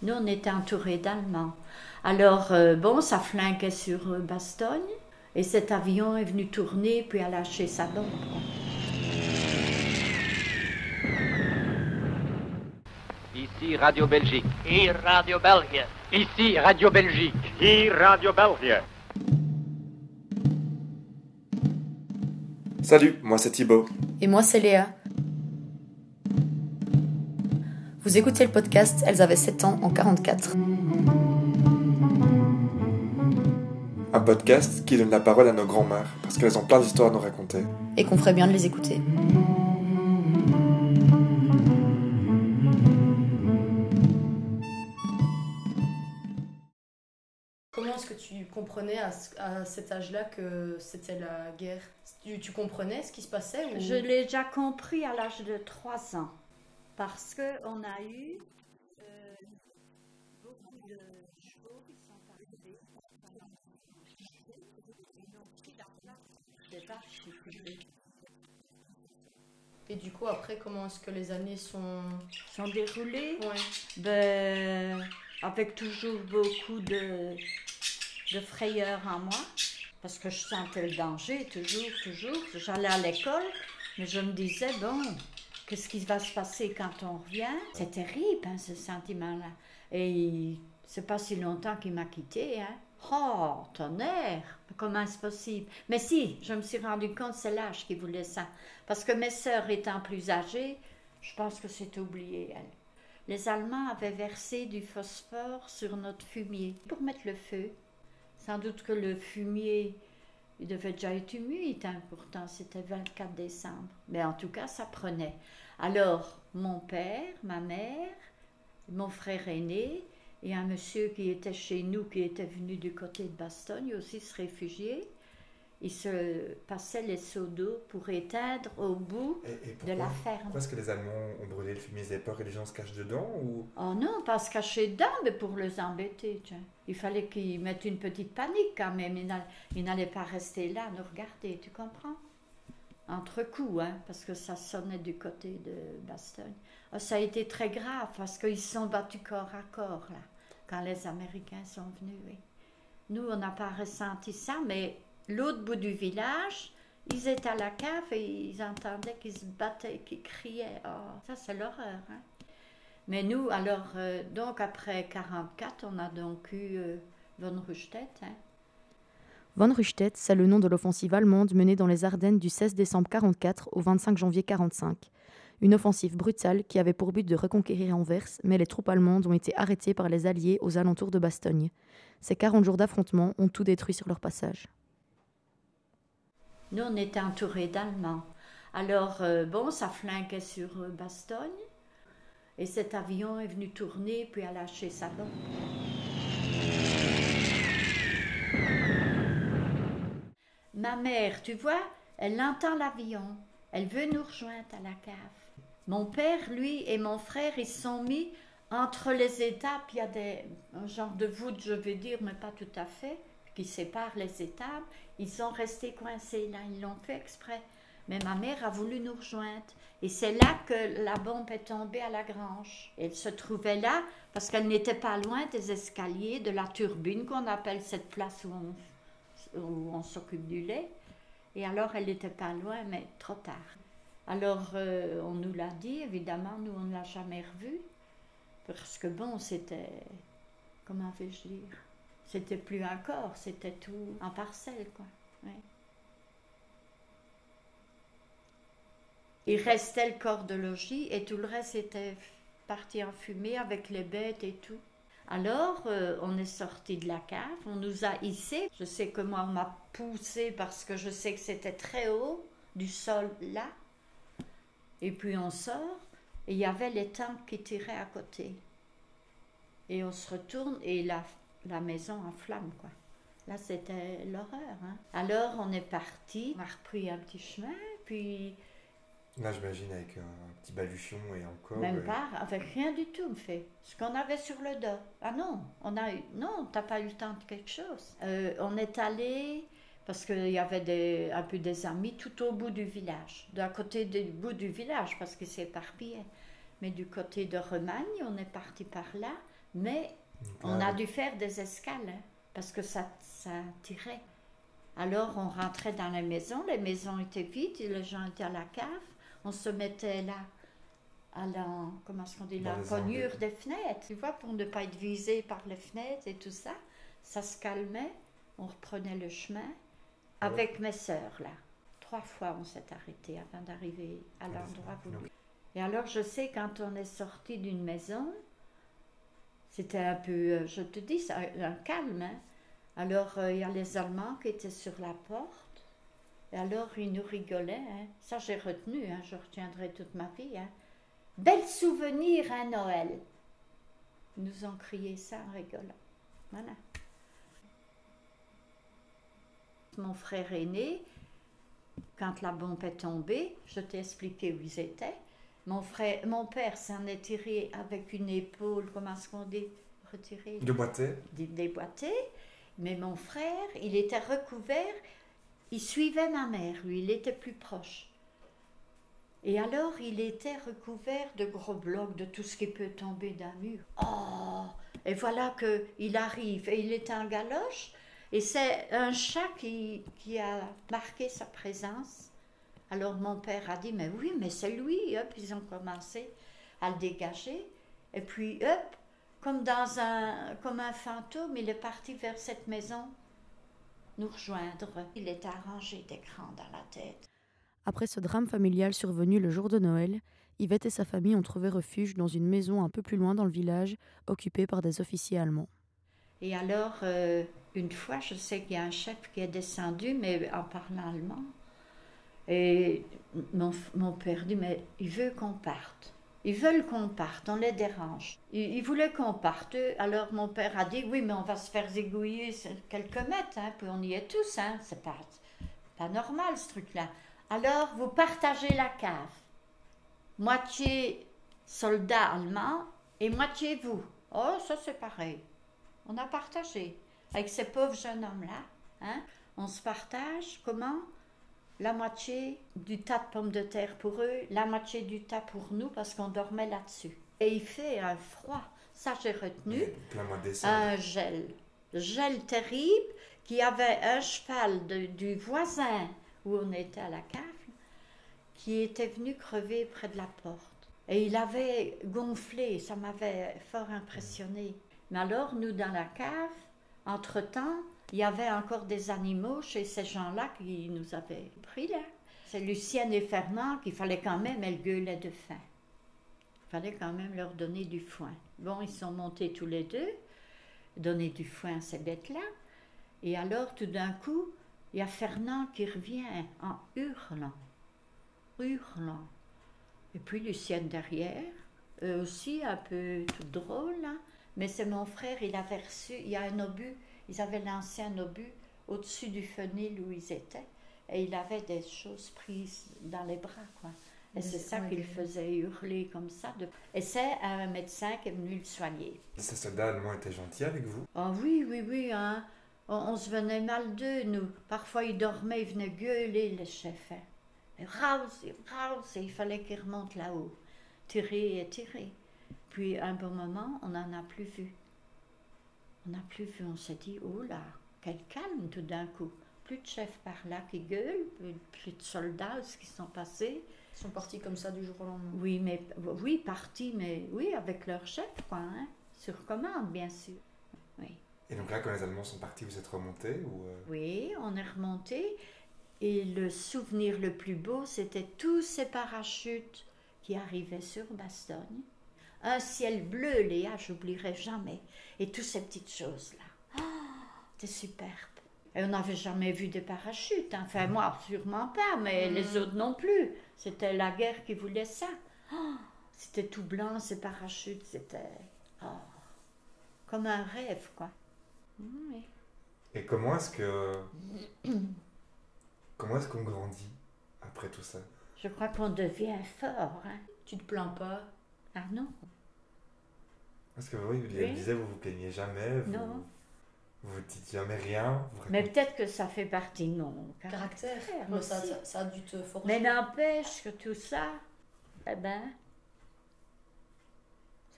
Nous, on était entourés d'Allemands. Alors, euh, bon, ça flinquait sur euh, Bastogne. Et cet avion est venu tourner, puis a lâché sa bombe. Ici Radio Belgique. Hier Radio België. Ici Radio Belgique. Hier Radio België. Salut, moi c'est Thibaut. Et moi c'est Léa. Vous écoutez le podcast Elles avaient 7 ans en 44. Un podcast qui donne la parole à nos grands-mères parce qu'elles ont plein d'histoires à nous raconter. Et qu'on ferait bien de les écouter. Comment est-ce que tu comprenais à, ce- à cet âge-là que c'était la guerre? Tu, tu comprenais ce qui se passait ou... Je l'ai déjà compris à l'âge de 3 ans. Parce qu'on a eu euh, beaucoup de chevaux qui sont arrivés. Ils ont pris la place des. Et du coup, après, comment est-ce que les années sont... sont déroulés Ouais. ben, avec toujours beaucoup de, de frayeur en moi, parce que je sentais le danger, toujours, toujours. J'allais à l'école, mais je me disais, bon, qu'est-ce qui va se passer quand on revient C'est terrible, hein, ce sentiment-là. Et c'est pas si longtemps qu'il m'a quitté, hein. Oh, tonnerre, comment est-ce possible? Mais si, je me suis rendu compte, c'est l'âge qui voulait ça. Parce que mes sœurs étant plus âgées, je pense que c'est oublié. Les Allemands avaient versé du phosphore sur notre fumier pour mettre le feu. Sans doute que le fumier, il devait déjà être humide, hein, pourtant c'était 24 décembre. Mais en tout cas, ça prenait. Alors, mon père, ma mère, mon frère aîné et un monsieur qui était chez nous, qui était venu du côté de Bastogne aussi se réfugier, ils se passaient les seaux d'eau pour éteindre au bout Et, et de la ferme. pourquoi est-ce que les Allemands ont brûlé le fumier? Et les gens se cachent dedans ou... Oh non, pas se cacher dedans, mais pour les embêter. tiens. Il fallait qu'ils mettent une petite panique quand même. Ils n'all- ils n'allaient pas rester là, nous regarder, tu comprends? Entre coups, hein, parce que ça sonnait du côté de Bastogne. Oh, ça a été très grave parce qu'ils se sont battus corps à corps, là, quand les Américains sont venus. oui. Nous, on n'a pas ressenti ça, mais l'autre bout du village, ils étaient à la cave et ils entendaient qu'ils se battaient, qu'ils criaient. Oh, ça, c'est l'horreur, hein mais nous, alors, euh, donc après 44, on a donc eu euh, Von Rundstedt. Hein. Von Rundstedt, c'est le nom de l'offensive allemande menée dans les Ardennes du 16 décembre 44 au 25 janvier 45. Une offensive brutale qui avait pour but de reconquérir Anvers, mais les troupes allemandes ont été arrêtées par les Alliés aux alentours de Bastogne. Ces 40 jours d'affrontement ont tout détruit sur leur passage. Nous, on était entourés d'Allemands. Alors, euh, bon, ça flinquait sur euh, Bastogne. Et cet avion est venu tourner, puis a lâché sa bombe. Ma mère, tu vois, elle entend l'avion. Elle veut nous rejoindre à la cave. Mon père, lui, et mon frère, ils sont mis entre les étapes. Il y a des, un genre de voûte, je vais dire, mais pas tout à fait, qui sépare les étapes. Ils sont restés coincés là. Ils l'ont fait exprès. Mais ma mère a voulu nous rejoindre. Et c'est là que la bombe est tombée à la grange. Elle se trouvait là parce qu'elle n'était pas loin des escaliers de la turbine qu'on appelle cette place où on, où on s'occupe du lait. Et alors elle n'était pas loin, mais trop tard. Alors euh, on nous l'a dit, évidemment, nous on ne l'a jamais revue. Parce que bon, c'était. Comment vais-je dire? C'était plus un corps, c'était tout en parcelles, quoi. Ouais. Il restait le corps de logis et tout le reste était parti en fumée avec les bêtes et tout. Alors, euh, on est sorti de la cave, on nous a hissés. Je sais que moi, on m'a poussé parce que je sais que c'était très haut du sol là. Et puis on sort et il y avait les tanks qui tiraient à côté. Et on se retourne et la, la maison en flammes, quoi. Là, c'était l'horreur. hein. Alors, on est parti, on a repris un petit chemin, puis Là, j'imagine avec un petit baluchon et encore. Même pas, avec rien du tout, me fait. Ce qu'on avait sur le dos. Ah non, on a eu, non, t'as pas eu le temps de quelque chose. Euh, on est allé, parce qu'il y avait des, un peu des amis tout au bout du village, d'un côté du bout du village, parce que c'est éparpillé. Mais du côté de Remagne, on est parti par là, Mais on a dû faire des escales hein, parce que ça, ça tirait. Alors on rentrait dans la maison, les maisons étaient vides, les gens étaient à la cave, on se mettait là à la, comment est-ce qu'on dit, la les cognure des fenêtres, tu vois, pour ne pas être visé par les fenêtres et tout ça. Ça se calmait, on reprenait le chemin avec mes sœurs là. Trois fois on s'est arrêté avant d'arriver à l'endroit voulu. Et alors je sais quand on est sorti d'une maison, c'était un peu, euh, je te dis, un calme. hein. Alors euh, il y a les Allemands qui étaient sur la porte. Et alors ils nous rigolaient. hein. Ça j'ai retenu, hein, je retiendrai toute ma vie. Bel souvenir à Noël. Ils nous ont crié ça en rigolant. Voilà. Mon frère aîné, quand la bombe est tombée, je t'ai expliqué où ils étaient. Mon, frère, mon père s'en est tiré avec une épaule, comment est-ce qu'on dit Retiré De boiter dé- déboîté. Mais mon frère, il était recouvert, il suivait ma mère, lui, il était plus proche. Et alors, il était recouvert de gros blocs, de tout ce qui peut tomber d'un mur. Oh Et voilà que il arrive, et il est en galoche, et c'est un chat qui, qui a marqué sa présence. Alors mon père a dit, mais oui, mais c'est lui. Hop, ils ont commencé à le dégager. Et puis, hop, comme dans un, comme un fantôme, il est parti vers cette maison nous rejoindre. Il est arrangé d'écran dans la tête. Après ce drame familial survenu le jour de Noël, Yvette et sa famille ont trouvé refuge dans une maison un peu plus loin dans le village, occupée par des officiers allemands. Et alors, euh, une fois, je sais qu'il y a un chef qui est descendu, mais en parlant allemand. Et mon, mon père dit, mais il veut qu'on parte. Ils veulent qu'on parte, on les dérange. Ils, ils voulaient qu'on parte. Alors mon père a dit, oui, mais on va se faire zigouiller quelques mètres, hein, puis on y est tous, hein. c'est pas, pas normal ce truc-là. Alors vous partagez la cave. Moitié soldats allemands et moitié vous. Oh, ça c'est pareil. On a partagé avec ces pauvres jeunes hommes-là. Hein? On se partage comment? La moitié du tas de pommes de terre pour eux, la moitié du tas pour nous parce qu'on dormait là-dessus. Et il fait un froid, ça j'ai retenu, un gel. Gel terrible qui avait un cheval de- du voisin où on était à la cave qui était venu crever près de la porte. Et il avait gonflé, ça m'avait fort impressionné. Mais alors, nous, dans la cave, entre-temps, il y avait encore des animaux chez ces gens-là qui nous avaient pris là. C'est Lucienne et Fernand qu'il fallait quand même, elles gueulaient de faim. Il fallait quand même leur donner du foin. Bon, ils sont montés tous les deux, donner du foin à ces bêtes-là. Et alors, tout d'un coup, il y a Fernand qui revient en hurlant, hurlant. Et puis Lucienne derrière, eux aussi un peu tout drôle, là. mais c'est mon frère, il avait reçu, il y a un obus, ils avaient lancé un obus au-dessus du fenil où ils étaient, et il avait des choses prises dans les bras, quoi. Et c'est ça qu'il faisait hurler comme ça. de- Et c'est un médecin qui est venu le soigner. Ces soldats allemands étaient gentils avec vous? Ah oui, oui, oui, hein. On, on se venait mal d'eux, nous. Parfois, ils dormaient, ils venaient gueuler, les chefs. hein. Et Raus, raus, et il fallait qu'ils remontent là-haut. Tirer et tirer. Puis, à un bon moment, on n'en a plus vu. On n'a plus vu, on s'est dit, oh là, quel calme tout d'un coup. Plus de chefs par là qui gueulent, plus, plus de soldats ce qui sont passés. Ils sont partis comme ça du jour au lendemain. Oui, mais oui, partis, mais oui, avec leur chef, quoi, hein. Sur commande, bien sûr. Oui. Et donc là, quand les Allemands sont partis, vous êtes remontés ou euh, Oui, on est remonté. Et le souvenir le plus beau, c'était tous ces parachutes qui arrivaient sur Bastogne. Un ciel bleu, Léa, j'oublierai jamais. Et toutes ces petites choses-là. Ah, c'était superbe. Et on n'avait jamais vu des parachutes. hein. Enfin, moi, sûrement pas, mais les autres non plus. C'était la guerre qui voulait ça. Ah, c'était tout blanc, ces parachutes. C'était ah, comme un rêve, quoi. Oui. Et comment est-ce que. comment est-ce qu'on grandit après tout ça? Je crois qu'on devient fort. Hein? Tu te plains pas? Ah non, Parce que oui, vous Oui. disiez, vous vous plaignez jamais, vous, Non. vous vous dites jamais rien. Vous mais peut-être que ça fait partie de mon Caractère. caractère. Moi, ça, ça, ça a dû te forger. Mais n'empêche que tout ça, eh ben,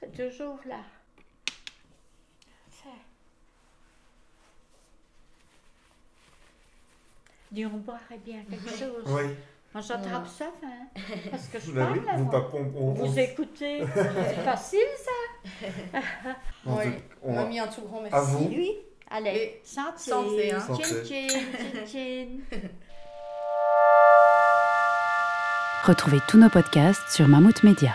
c'est toujours là. Dis, on boirait bien quelque chose. Oui. Moi, j'attrape ça, hein, parce que je parle, là, vous, moi. pas- on- on- Vous on- écoutez, c'est facile, ça. on- Oui. on- Mamie, un tout grand merci. À vous. Oui. Allez, Et santé. santé, hein. Santé. Tchin, tchin, tchin, tchin. Retrouvez tous nos podcasts sur Mammouth Media.